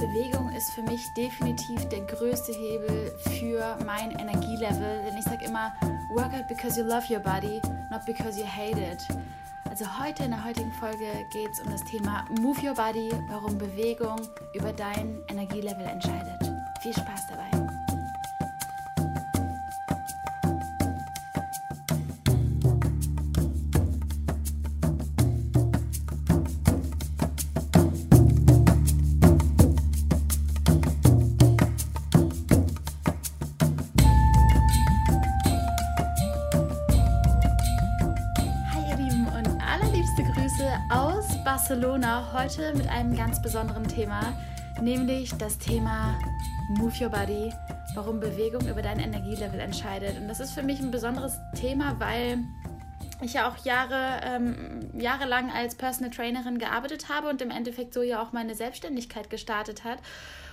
Bewegung ist für mich definitiv der größte Hebel für mein Energielevel. Denn ich sage immer, work out because you love your body, not because you hate it. Also heute in der heutigen Folge geht es um das Thema Move Your Body, warum Bewegung über dein Energielevel entscheidet. Viel Spaß dabei! Barcelona heute mit einem ganz besonderen Thema, nämlich das Thema Move Your Body, warum Bewegung über dein Energielevel entscheidet. Und das ist für mich ein besonderes Thema, weil ich ja auch Jahre, ähm, jahrelang als Personal Trainerin gearbeitet habe und im Endeffekt so ja auch meine Selbstständigkeit gestartet hat.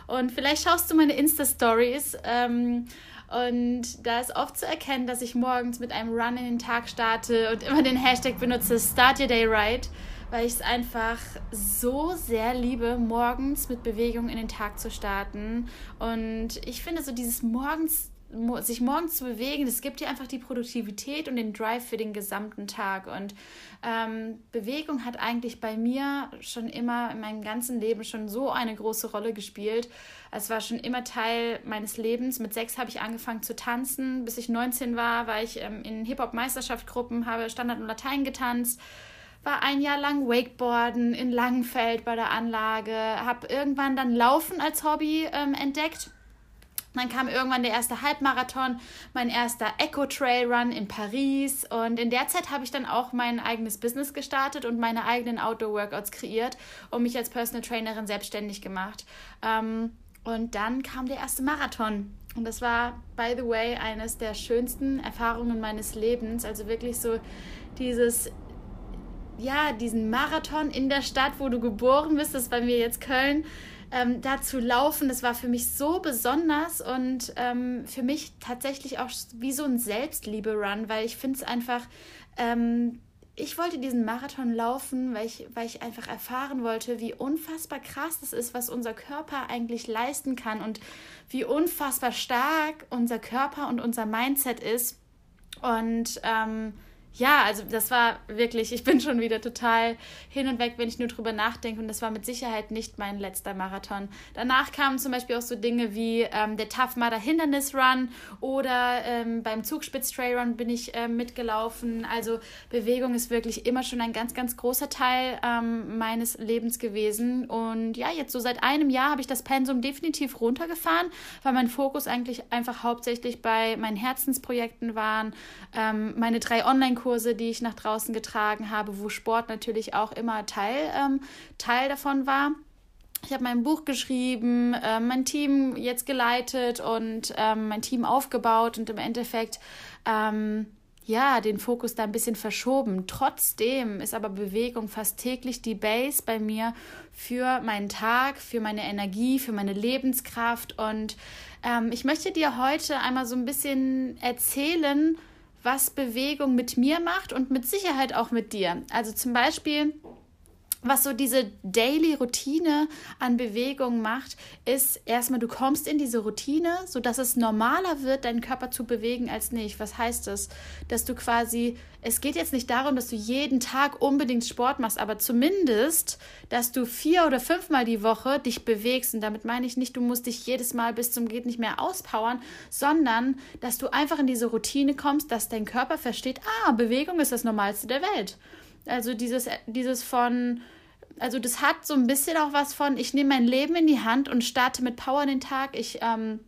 Und vielleicht schaust du meine Insta-Stories. Ähm, und da ist oft zu erkennen, dass ich morgens mit einem Run in den Tag starte und immer den Hashtag benutze, Start Your Day Right weil ich es einfach so sehr liebe, morgens mit Bewegung in den Tag zu starten. Und ich finde so dieses morgens sich morgens zu bewegen, das gibt dir einfach die Produktivität und den Drive für den gesamten Tag. Und ähm, Bewegung hat eigentlich bei mir schon immer in meinem ganzen Leben schon so eine große Rolle gespielt. Es war schon immer Teil meines Lebens. Mit sechs habe ich angefangen zu tanzen. Bis ich 19 war, war ich ähm, in Hip-Hop-Meisterschaftsgruppen, habe Standard und Latein getanzt war ein Jahr lang Wakeboarden in Langenfeld bei der Anlage, habe irgendwann dann Laufen als Hobby ähm, entdeckt. Dann kam irgendwann der erste Halbmarathon, mein erster Eco Trail Run in Paris und in der Zeit habe ich dann auch mein eigenes Business gestartet und meine eigenen Outdoor Workouts kreiert und mich als Personal Trainerin selbstständig gemacht. Ähm, und dann kam der erste Marathon und das war, by the way, eines der schönsten Erfahrungen meines Lebens. Also wirklich so dieses ja, diesen Marathon in der Stadt, wo du geboren bist, das war mir jetzt Köln, ähm, da zu laufen, das war für mich so besonders und ähm, für mich tatsächlich auch wie so ein Selbstliebe-Run, weil ich finde es einfach, ähm, ich wollte diesen Marathon laufen, weil ich, weil ich einfach erfahren wollte, wie unfassbar krass das ist, was unser Körper eigentlich leisten kann und wie unfassbar stark unser Körper und unser Mindset ist. Und ähm, ja, also das war wirklich, ich bin schon wieder total hin und weg, wenn ich nur drüber nachdenke. Und das war mit Sicherheit nicht mein letzter Marathon. Danach kamen zum Beispiel auch so Dinge wie ähm, der Tough Mudder Hindernis Run oder ähm, beim Zugspitz Trail Run bin ich ähm, mitgelaufen. Also Bewegung ist wirklich immer schon ein ganz, ganz großer Teil ähm, meines Lebens gewesen. Und ja, jetzt so seit einem Jahr habe ich das Pensum definitiv runtergefahren, weil mein Fokus eigentlich einfach hauptsächlich bei meinen Herzensprojekten waren. Ähm, meine drei Online-Kurse Kurse, die ich nach draußen getragen habe, wo Sport natürlich auch immer Teil, ähm, Teil davon war. Ich habe mein Buch geschrieben, äh, mein Team jetzt geleitet und ähm, mein Team aufgebaut und im Endeffekt ähm, ja, den Fokus da ein bisschen verschoben. Trotzdem ist aber Bewegung fast täglich die Base bei mir für meinen Tag, für meine Energie, für meine Lebenskraft. Und ähm, ich möchte dir heute einmal so ein bisschen erzählen, was Bewegung mit mir macht und mit Sicherheit auch mit dir. Also zum Beispiel was so diese Daily Routine an Bewegung macht, ist erstmal, du kommst in diese Routine, sodass es normaler wird, deinen Körper zu bewegen als nicht. Was heißt das? Dass du quasi, es geht jetzt nicht darum, dass du jeden Tag unbedingt Sport machst, aber zumindest, dass du vier oder fünfmal die Woche dich bewegst. Und damit meine ich nicht, du musst dich jedes Mal bis zum Geht nicht mehr auspowern, sondern dass du einfach in diese Routine kommst, dass dein Körper versteht, ah, Bewegung ist das Normalste der Welt. Also dieses, dieses von, also das hat so ein bisschen auch was von, ich nehme mein Leben in die Hand und starte mit Power den Tag. Ich, ähm,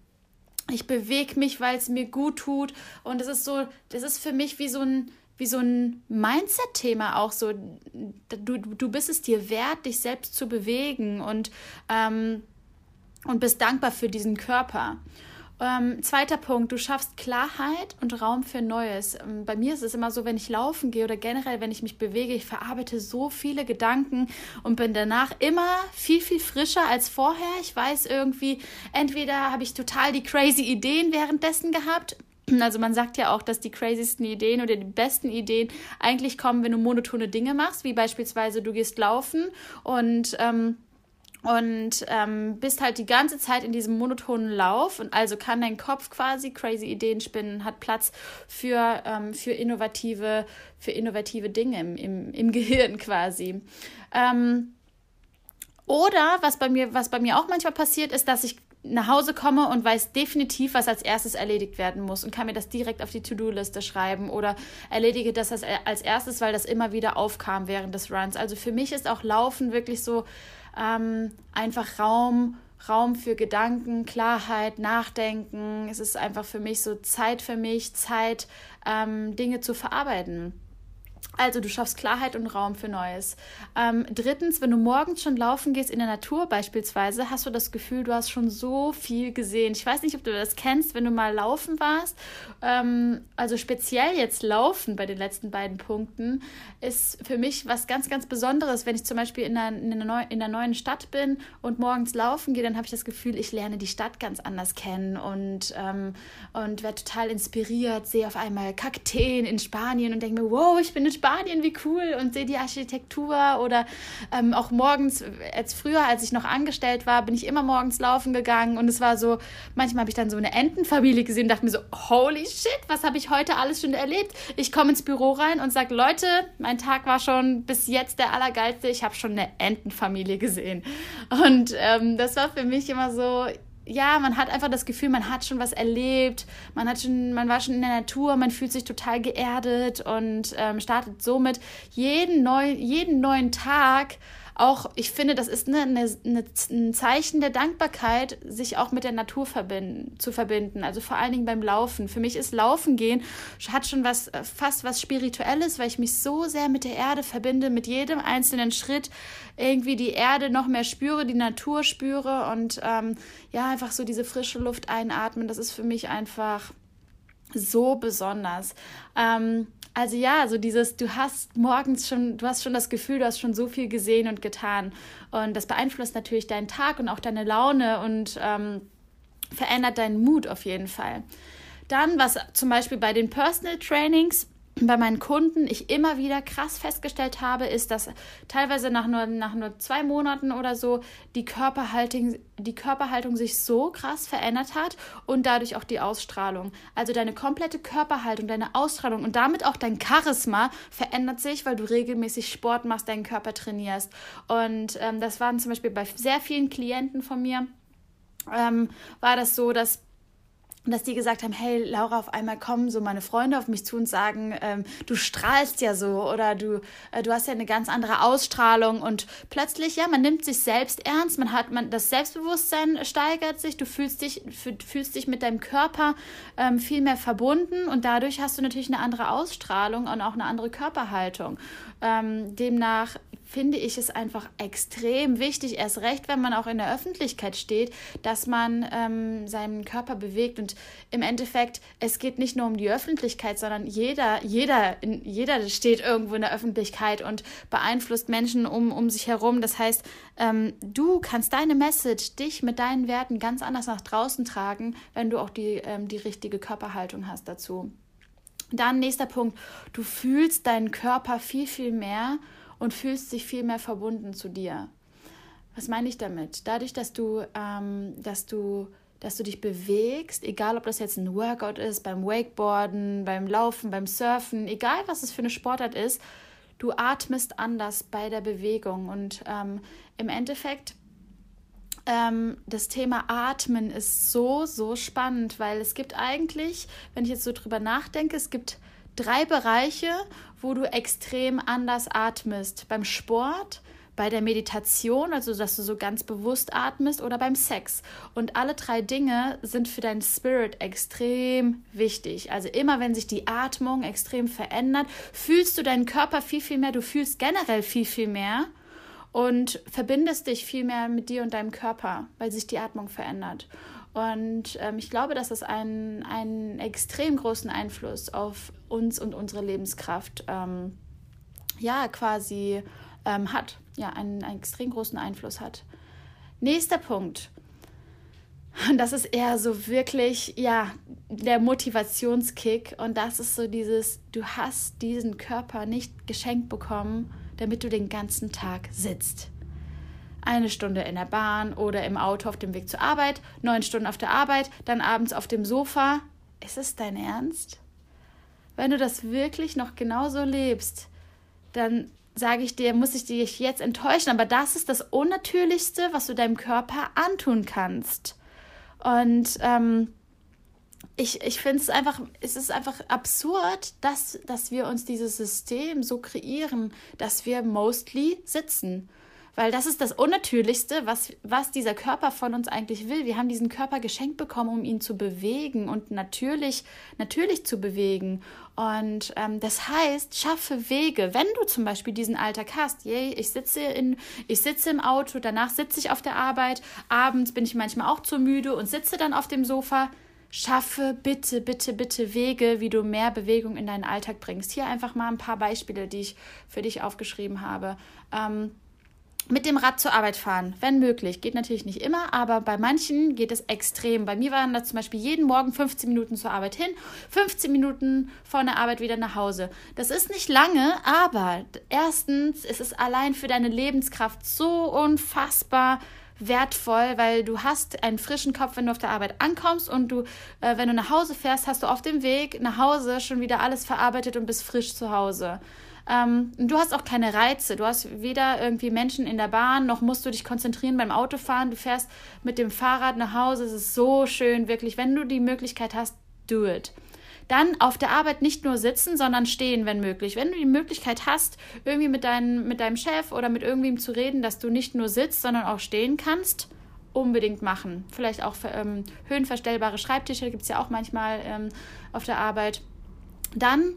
ich bewege mich, weil es mir gut tut. Und das ist so, das ist für mich wie so ein, wie so ein Mindset-Thema auch so. Du, du bist es dir wert, dich selbst zu bewegen und, ähm, und bist dankbar für diesen Körper. Ähm, zweiter Punkt, du schaffst Klarheit und Raum für Neues. Ähm, bei mir ist es immer so, wenn ich laufen gehe oder generell, wenn ich mich bewege, ich verarbeite so viele Gedanken und bin danach immer viel, viel frischer als vorher. Ich weiß irgendwie, entweder habe ich total die crazy Ideen währenddessen gehabt. Also man sagt ja auch, dass die crazysten Ideen oder die besten Ideen eigentlich kommen, wenn du monotone Dinge machst, wie beispielsweise du gehst laufen und ähm, und ähm, bist halt die ganze Zeit in diesem monotonen Lauf und also kann dein Kopf quasi crazy Ideen spinnen, hat Platz für, ähm, für, innovative, für innovative Dinge im, im, im Gehirn quasi. Ähm, oder was bei mir, was bei mir auch manchmal passiert, ist, dass ich nach Hause komme und weiß definitiv, was als erstes erledigt werden muss und kann mir das direkt auf die To-Do-Liste schreiben oder erledige das als erstes, weil das immer wieder aufkam während des Runs. Also für mich ist auch Laufen wirklich so ähm, einfach Raum, Raum für Gedanken, Klarheit, Nachdenken. Es ist einfach für mich so Zeit für mich, Zeit, ähm, Dinge zu verarbeiten. Also du schaffst Klarheit und Raum für Neues. Ähm, drittens, wenn du morgens schon laufen gehst in der Natur beispielsweise, hast du das Gefühl, du hast schon so viel gesehen. Ich weiß nicht, ob du das kennst, wenn du mal laufen warst. Ähm, also speziell jetzt laufen bei den letzten beiden Punkten ist für mich was ganz, ganz Besonderes. Wenn ich zum Beispiel in einer, in einer, neu, in einer neuen Stadt bin und morgens laufen gehe, dann habe ich das Gefühl, ich lerne die Stadt ganz anders kennen und, ähm, und werde total inspiriert, sehe auf einmal Kakteen in Spanien und denke mir, wow, ich bin in Spanien Spanien, wie cool und sehe die Architektur oder ähm, auch morgens, als früher, als ich noch angestellt war, bin ich immer morgens laufen gegangen und es war so, manchmal habe ich dann so eine Entenfamilie gesehen und dachte mir so, holy shit, was habe ich heute alles schon erlebt? Ich komme ins Büro rein und sage, Leute, mein Tag war schon bis jetzt der allergeilste, ich habe schon eine Entenfamilie gesehen. Und ähm, das war für mich immer so, ja, man hat einfach das Gefühl, man hat schon was erlebt, man hat schon, man war schon in der Natur, man fühlt sich total geerdet und ähm, startet somit jeden, neu, jeden neuen Tag auch, ich finde, das ist eine, eine, eine, ein Zeichen der Dankbarkeit, sich auch mit der Natur verbinden, zu verbinden. Also vor allen Dingen beim Laufen. Für mich ist Laufen gehen, hat schon was, äh, fast was Spirituelles, weil ich mich so sehr mit der Erde verbinde, mit jedem einzelnen Schritt irgendwie die Erde noch mehr spüre, die Natur spüre und ähm, ja, einfach so diese frische Luft einatmen. Das ist für mich einfach so besonders. Ähm, also ja, so dieses, du hast morgens schon, du hast schon das Gefühl, du hast schon so viel gesehen und getan. Und das beeinflusst natürlich deinen Tag und auch deine Laune und ähm, verändert deinen Mut auf jeden Fall. Dann, was zum Beispiel bei den Personal Trainings bei meinen Kunden ich immer wieder krass festgestellt habe, ist, dass teilweise nach nur, nach nur zwei Monaten oder so die Körperhaltung, die Körperhaltung sich so krass verändert hat und dadurch auch die Ausstrahlung. Also deine komplette Körperhaltung, deine Ausstrahlung und damit auch dein Charisma verändert sich, weil du regelmäßig Sport machst, deinen Körper trainierst. Und ähm, das waren zum Beispiel bei sehr vielen Klienten von mir. Ähm, war das so, dass dass die gesagt haben, hey Laura, auf einmal kommen so meine Freunde auf mich zu und sagen, ähm, du strahlst ja so oder du, äh, du hast ja eine ganz andere Ausstrahlung und plötzlich, ja, man nimmt sich selbst ernst, man hat, man, das Selbstbewusstsein steigert sich, du fühlst dich, fühlst dich mit deinem Körper ähm, viel mehr verbunden und dadurch hast du natürlich eine andere Ausstrahlung und auch eine andere Körperhaltung. Ähm, demnach finde ich es einfach extrem wichtig, erst recht, wenn man auch in der Öffentlichkeit steht, dass man ähm, seinen Körper bewegt. Und im Endeffekt, es geht nicht nur um die Öffentlichkeit, sondern jeder, jeder, jeder steht irgendwo in der Öffentlichkeit und beeinflusst Menschen um, um sich herum. Das heißt, ähm, du kannst deine Message, dich mit deinen Werten ganz anders nach draußen tragen, wenn du auch die, ähm, die richtige Körperhaltung hast dazu. Dann nächster Punkt, du fühlst deinen Körper viel, viel mehr und fühlst dich viel mehr verbunden zu dir. Was meine ich damit? Dadurch, dass du, ähm, dass du, dass du dich bewegst, egal ob das jetzt ein Workout ist, beim Wakeboarden, beim Laufen, beim Surfen, egal was es für eine Sportart ist, du atmest anders bei der Bewegung. Und ähm, im Endeffekt, ähm, das Thema Atmen ist so, so spannend, weil es gibt eigentlich, wenn ich jetzt so drüber nachdenke, es gibt drei Bereiche, wo du extrem anders atmest. Beim Sport, bei der Meditation, also dass du so ganz bewusst atmest, oder beim Sex. Und alle drei Dinge sind für deinen Spirit extrem wichtig. Also immer wenn sich die Atmung extrem verändert, fühlst du deinen Körper viel, viel mehr, du fühlst generell viel, viel mehr und verbindest dich viel mehr mit dir und deinem Körper, weil sich die Atmung verändert. Und ähm, ich glaube, dass das einen, einen extrem großen Einfluss auf uns und unsere Lebenskraft ähm, ja quasi ähm, hat, ja, einen, einen extrem großen Einfluss hat. Nächster Punkt. Und das ist eher so wirklich, ja, der Motivationskick. Und das ist so dieses, du hast diesen Körper nicht geschenkt bekommen, damit du den ganzen Tag sitzt. Eine Stunde in der Bahn oder im Auto auf dem Weg zur Arbeit, neun Stunden auf der Arbeit, dann abends auf dem Sofa. Ist es dein Ernst? Wenn du das wirklich noch genauso lebst, dann sage ich dir, muss ich dich jetzt enttäuschen, aber das ist das Unnatürlichste, was du deinem Körper antun kannst. Und ähm, ich, ich finde es einfach, es ist einfach absurd, dass, dass wir uns dieses System so kreieren, dass wir mostly sitzen. Weil das ist das Unnatürlichste, was, was dieser Körper von uns eigentlich will. Wir haben diesen Körper geschenkt bekommen, um ihn zu bewegen und natürlich, natürlich zu bewegen. Und ähm, das heißt, schaffe Wege. Wenn du zum Beispiel diesen Alltag hast, yay, ich sitze, in, ich sitze im Auto, danach sitze ich auf der Arbeit, abends bin ich manchmal auch zu müde und sitze dann auf dem Sofa, schaffe bitte, bitte, bitte Wege, wie du mehr Bewegung in deinen Alltag bringst. Hier einfach mal ein paar Beispiele, die ich für dich aufgeschrieben habe. Ähm, mit dem Rad zur Arbeit fahren, wenn möglich. Geht natürlich nicht immer, aber bei manchen geht es extrem. Bei mir waren das zum Beispiel jeden Morgen 15 Minuten zur Arbeit hin, 15 Minuten vor der Arbeit wieder nach Hause. Das ist nicht lange, aber erstens ist es allein für deine Lebenskraft so unfassbar wertvoll, weil du hast einen frischen Kopf, wenn du auf der Arbeit ankommst und du, äh, wenn du nach Hause fährst, hast du auf dem Weg nach Hause schon wieder alles verarbeitet und bist frisch zu Hause. Ähm, du hast auch keine Reize. Du hast weder irgendwie Menschen in der Bahn, noch musst du dich konzentrieren beim Autofahren. Du fährst mit dem Fahrrad nach Hause. Es ist so schön, wirklich. Wenn du die Möglichkeit hast, do it. Dann auf der Arbeit nicht nur sitzen, sondern stehen, wenn möglich. Wenn du die Möglichkeit hast, irgendwie mit, dein, mit deinem Chef oder mit irgendwem zu reden, dass du nicht nur sitzt, sondern auch stehen kannst, unbedingt machen. Vielleicht auch für, ähm, höhenverstellbare Schreibtische gibt es ja auch manchmal ähm, auf der Arbeit. Dann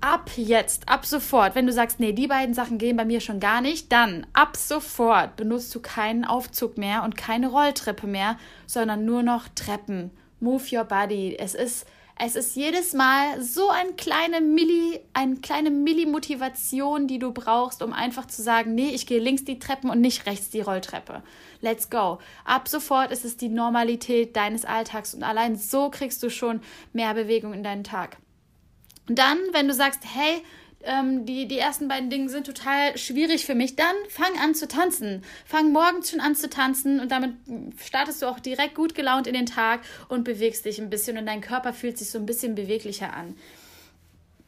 ab jetzt, ab sofort, wenn du sagst, nee, die beiden Sachen gehen bei mir schon gar nicht, dann ab sofort benutzt du keinen Aufzug mehr und keine Rolltreppe mehr, sondern nur noch Treppen. Move your body. Es ist es ist jedes Mal so ein kleine Milli, eine kleine Milli-Motivation, die du brauchst, um einfach zu sagen, nee, ich gehe links die Treppen und nicht rechts die Rolltreppe. Let's go. Ab sofort ist es die Normalität deines Alltags und allein so kriegst du schon mehr Bewegung in deinen Tag. Und dann, wenn du sagst, hey, ähm, die, die ersten beiden Dinge sind total schwierig für mich, dann fang an zu tanzen. Fang morgens schon an zu tanzen und damit startest du auch direkt gut gelaunt in den Tag und bewegst dich ein bisschen und dein Körper fühlt sich so ein bisschen beweglicher an.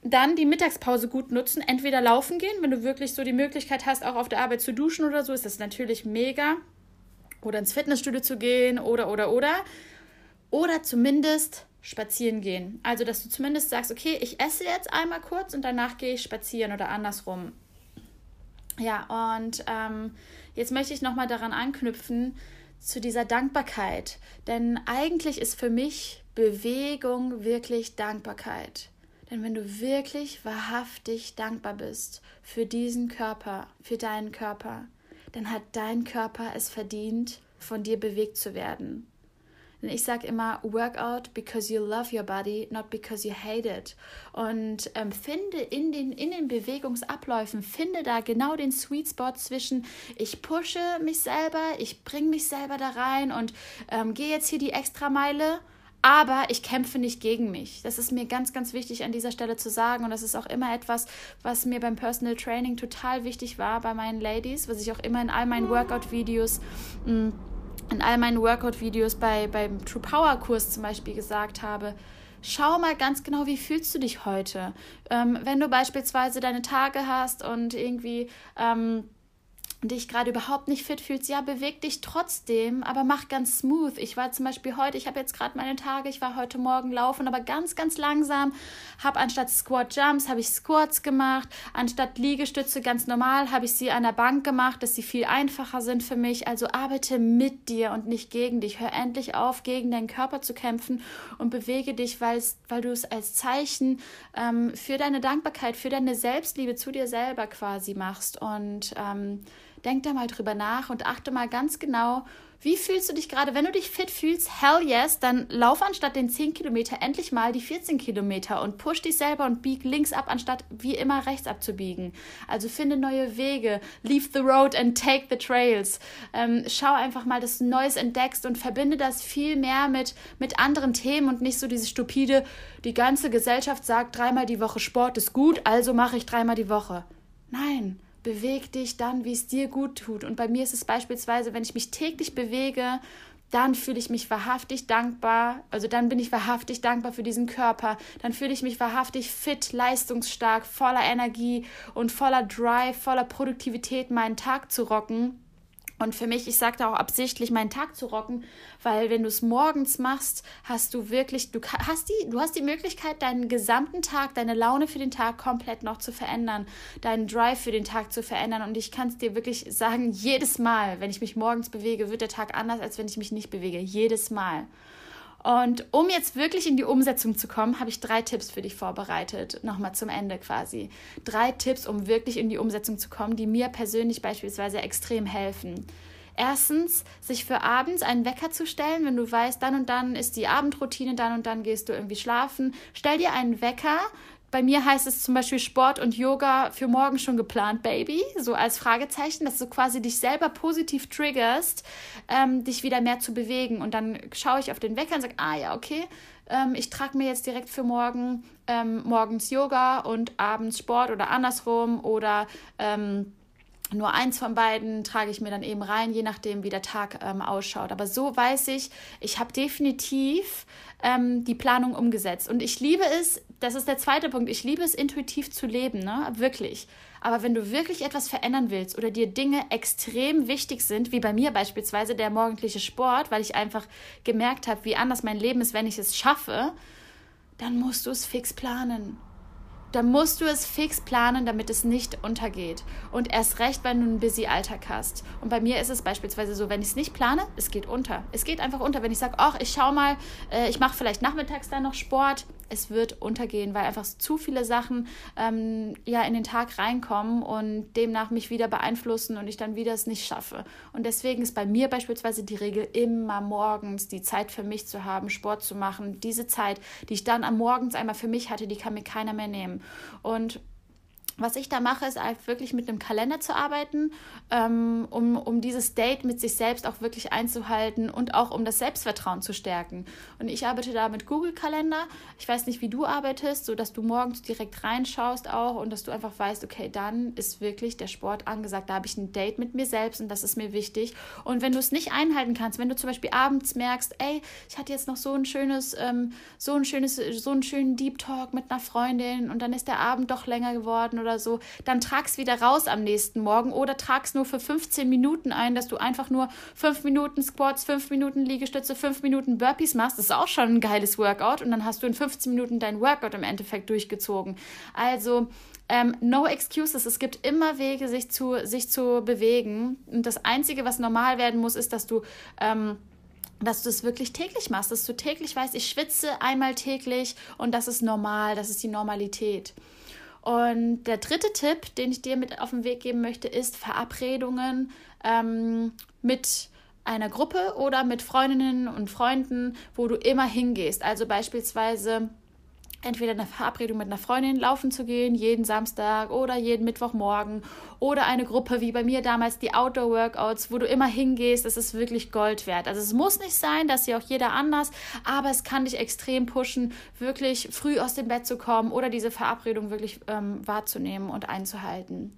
Dann die Mittagspause gut nutzen, entweder laufen gehen, wenn du wirklich so die Möglichkeit hast, auch auf der Arbeit zu duschen oder so, ist das natürlich mega. Oder ins Fitnessstudio zu gehen oder, oder, oder. Oder zumindest spazieren gehen. Also, dass du zumindest sagst, okay, ich esse jetzt einmal kurz und danach gehe ich spazieren oder andersrum. Ja, und ähm, jetzt möchte ich nochmal daran anknüpfen, zu dieser Dankbarkeit. Denn eigentlich ist für mich Bewegung wirklich Dankbarkeit. Denn wenn du wirklich wahrhaftig dankbar bist für diesen Körper, für deinen Körper, dann hat dein Körper es verdient, von dir bewegt zu werden. Denn ich sage immer, work out because you love your body, not because you hate it. Und ähm, finde in den, in den Bewegungsabläufen, finde da genau den Sweet Spot zwischen, ich pushe mich selber, ich bringe mich selber da rein und ähm, gehe jetzt hier die Extrameile aber ich kämpfe nicht gegen mich. Das ist mir ganz, ganz wichtig an dieser Stelle zu sagen und das ist auch immer etwas, was mir beim Personal Training total wichtig war bei meinen Ladies, was ich auch immer in all meinen Workout-Videos mm, in all meinen Workout-Videos bei, beim True Power Kurs zum Beispiel gesagt habe, schau mal ganz genau, wie fühlst du dich heute. Ähm, wenn du beispielsweise deine Tage hast und irgendwie ähm, dich gerade überhaupt nicht fit fühlst, ja, beweg dich trotzdem, aber mach ganz smooth. Ich war zum Beispiel heute, ich habe jetzt gerade meine Tage, ich war heute Morgen laufen, aber ganz, ganz langsam. Habe anstatt Squat Jumps, habe ich Squats gemacht. Anstatt Liegestütze ganz normal, habe ich sie an der Bank gemacht, dass sie viel einfacher sind für mich. Also arbeite mit dir und nicht gegen dich. Hör endlich auf, gegen deinen Körper zu kämpfen und bewege dich, weil du es als Zeichen ähm, für deine Dankbarkeit, für deine Selbstliebe zu dir selber quasi machst. Und ähm, Denk da mal drüber nach und achte mal ganz genau, wie fühlst du dich gerade? Wenn du dich fit fühlst, hell yes, dann lauf anstatt den 10 Kilometer endlich mal die 14 Kilometer und push dich selber und bieg links ab, anstatt wie immer rechts abzubiegen. Also finde neue Wege, leave the road and take the trails. Ähm, schau einfach mal, dass du Neues entdeckst und verbinde das viel mehr mit, mit anderen Themen und nicht so diese stupide, die ganze Gesellschaft sagt, dreimal die Woche Sport ist gut, also mache ich dreimal die Woche. Nein, beweg dich dann, wie es dir gut tut. Und bei mir ist es beispielsweise, wenn ich mich täglich bewege, dann fühle ich mich wahrhaftig dankbar, also dann bin ich wahrhaftig dankbar für diesen Körper, dann fühle ich mich wahrhaftig fit, leistungsstark, voller Energie und voller Drive, voller Produktivität meinen Tag zu rocken. Und für mich, ich sage da auch absichtlich, meinen Tag zu rocken, weil wenn du es morgens machst, hast du wirklich, du hast die, du hast die Möglichkeit, deinen gesamten Tag, deine Laune für den Tag komplett noch zu verändern, deinen Drive für den Tag zu verändern. Und ich kann es dir wirklich sagen, jedes Mal, wenn ich mich morgens bewege, wird der Tag anders, als wenn ich mich nicht bewege. Jedes Mal. Und um jetzt wirklich in die Umsetzung zu kommen, habe ich drei Tipps für dich vorbereitet. Nochmal zum Ende quasi. Drei Tipps, um wirklich in die Umsetzung zu kommen, die mir persönlich beispielsweise extrem helfen. Erstens, sich für abends einen Wecker zu stellen, wenn du weißt, dann und dann ist die Abendroutine, dann und dann gehst du irgendwie schlafen. Stell dir einen Wecker, bei mir heißt es zum Beispiel Sport und Yoga für morgen schon geplant, Baby, so als Fragezeichen, dass du quasi dich selber positiv triggerst, ähm, dich wieder mehr zu bewegen. Und dann schaue ich auf den Wecker und sage, ah ja, okay, ähm, ich trage mir jetzt direkt für morgen ähm, morgens Yoga und abends Sport oder andersrum oder ähm, nur eins von beiden trage ich mir dann eben rein, je nachdem, wie der Tag ähm, ausschaut. Aber so weiß ich, ich habe definitiv ähm, die Planung umgesetzt. Und ich liebe es, das ist der zweite Punkt, ich liebe es, intuitiv zu leben, ne? Wirklich. Aber wenn du wirklich etwas verändern willst oder dir Dinge extrem wichtig sind, wie bei mir beispielsweise der morgendliche Sport, weil ich einfach gemerkt habe, wie anders mein Leben ist, wenn ich es schaffe, dann musst du es fix planen dann musst du es fix planen, damit es nicht untergeht. Und erst recht, wenn du einen busy Alltag hast. Und bei mir ist es beispielsweise so, wenn ich es nicht plane, es geht unter. Es geht einfach unter. Wenn ich sage, ach, ich schau mal, äh, ich mache vielleicht nachmittags dann noch Sport, es wird untergehen, weil einfach zu viele Sachen ähm, ja in den Tag reinkommen und demnach mich wieder beeinflussen und ich dann wieder es nicht schaffe. Und deswegen ist bei mir beispielsweise die Regel immer morgens die Zeit für mich zu haben, Sport zu machen. Diese Zeit, die ich dann am Morgens einmal für mich hatte, die kann mir keiner mehr nehmen. Und was ich da mache, ist halt wirklich mit einem Kalender zu arbeiten, ähm, um, um dieses Date mit sich selbst auch wirklich einzuhalten und auch um das Selbstvertrauen zu stärken. Und ich arbeite da mit Google Kalender. Ich weiß nicht, wie du arbeitest, sodass du morgens direkt reinschaust auch und dass du einfach weißt, okay, dann ist wirklich der Sport angesagt. Da habe ich ein Date mit mir selbst und das ist mir wichtig. Und wenn du es nicht einhalten kannst, wenn du zum Beispiel abends merkst, ey, ich hatte jetzt noch so ein schönes, ähm, so ein schönes, so einen schönen Deep Talk mit einer Freundin und dann ist der Abend doch länger geworden oder so, dann trag's wieder raus am nächsten Morgen oder trag's nur für 15 Minuten ein, dass du einfach nur 5 Minuten Squats, 5 Minuten Liegestütze, 5 Minuten Burpees machst. Das ist auch schon ein geiles Workout und dann hast du in 15 Minuten dein Workout im Endeffekt durchgezogen. Also ähm, no excuses. Es gibt immer Wege, sich zu, sich zu bewegen. Und das Einzige, was normal werden muss, ist, dass du ähm, dass du es wirklich täglich machst, dass du täglich weißt, ich schwitze einmal täglich und das ist normal, das ist die Normalität. Und der dritte Tipp, den ich dir mit auf den Weg geben möchte, ist Verabredungen ähm, mit einer Gruppe oder mit Freundinnen und Freunden, wo du immer hingehst. Also beispielsweise entweder eine Verabredung mit einer Freundin laufen zu gehen, jeden Samstag oder jeden Mittwochmorgen oder eine Gruppe wie bei mir damals die Outdoor Workouts, wo du immer hingehst, das ist wirklich Gold wert. Also es muss nicht sein, dass sie auch jeder anders, aber es kann dich extrem pushen, wirklich früh aus dem Bett zu kommen oder diese Verabredung wirklich ähm, wahrzunehmen und einzuhalten.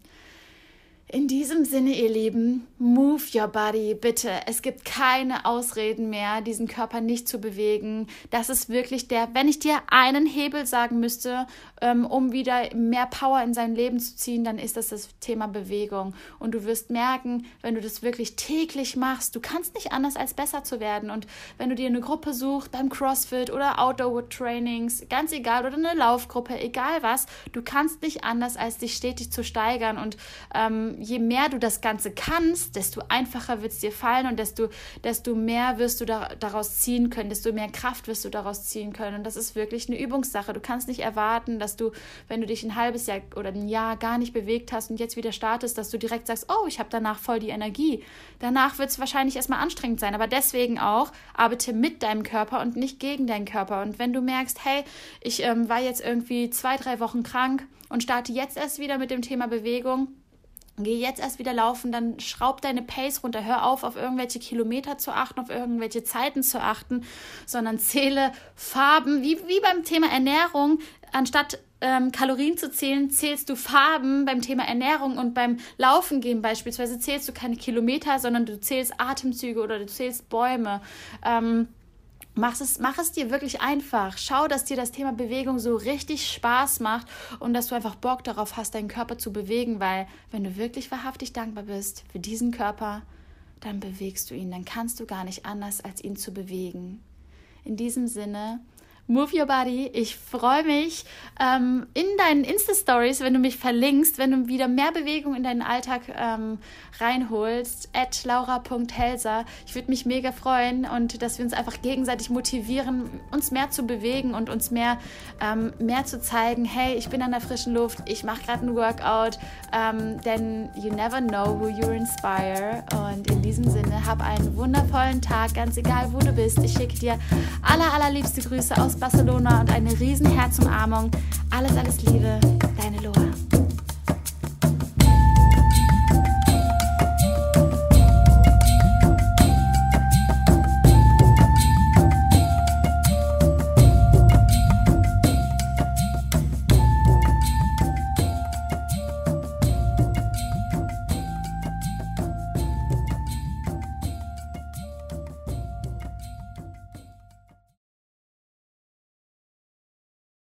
In diesem Sinne, ihr Lieben, move your body, bitte. Es gibt keine Ausreden mehr, diesen Körper nicht zu bewegen. Das ist wirklich der, wenn ich dir einen Hebel sagen müsste, ähm, um wieder mehr Power in sein Leben zu ziehen, dann ist das das Thema Bewegung. Und du wirst merken, wenn du das wirklich täglich machst, du kannst nicht anders als besser zu werden. Und wenn du dir eine Gruppe suchst beim CrossFit oder Outdoor Trainings, ganz egal, oder eine Laufgruppe, egal was, du kannst nicht anders als dich stetig zu steigern und ähm, je mehr du das Ganze kannst, desto einfacher wird es dir fallen und desto, desto mehr wirst du da, daraus ziehen können, desto mehr Kraft wirst du daraus ziehen können. Und das ist wirklich eine Übungssache. Du kannst nicht erwarten, dass du, wenn du dich ein halbes Jahr oder ein Jahr gar nicht bewegt hast und jetzt wieder startest, dass du direkt sagst, oh, ich habe danach voll die Energie. Danach wird es wahrscheinlich erstmal anstrengend sein, aber deswegen auch arbeite mit deinem Körper und nicht gegen deinen Körper. Und wenn du merkst, hey, ich ähm, war jetzt irgendwie zwei, drei Wochen krank und starte jetzt erst wieder mit dem Thema Bewegung, Geh jetzt erst wieder laufen, dann schraub deine Pace runter. Hör auf, auf irgendwelche Kilometer zu achten, auf irgendwelche Zeiten zu achten, sondern zähle Farben, wie, wie beim Thema Ernährung. Anstatt ähm, Kalorien zu zählen, zählst du Farben beim Thema Ernährung und beim Laufen gehen beispielsweise zählst du keine Kilometer, sondern du zählst Atemzüge oder du zählst Bäume. Ähm, Mach es, mach es dir wirklich einfach. Schau, dass dir das Thema Bewegung so richtig Spaß macht und dass du einfach Bock darauf hast, deinen Körper zu bewegen, weil wenn du wirklich wahrhaftig dankbar bist für diesen Körper, dann bewegst du ihn, dann kannst du gar nicht anders, als ihn zu bewegen. In diesem Sinne, Move Your Body. Ich freue mich ähm, in deinen Insta-Stories, wenn du mich verlinkst, wenn du wieder mehr Bewegung in deinen Alltag ähm, reinholst. At laura.helser. Ich würde mich mega freuen und dass wir uns einfach gegenseitig motivieren, uns mehr zu bewegen und uns mehr, ähm, mehr zu zeigen, hey, ich bin an der frischen Luft, ich mache gerade ein Workout, ähm, denn you never know who you inspire. Und in diesem Sinne, hab einen wundervollen Tag, ganz egal wo du bist. Ich schicke dir aller, allerliebste Grüße aus Barcelona und eine riesen Herzumarmung. Alles, alles Liebe, deine Loa.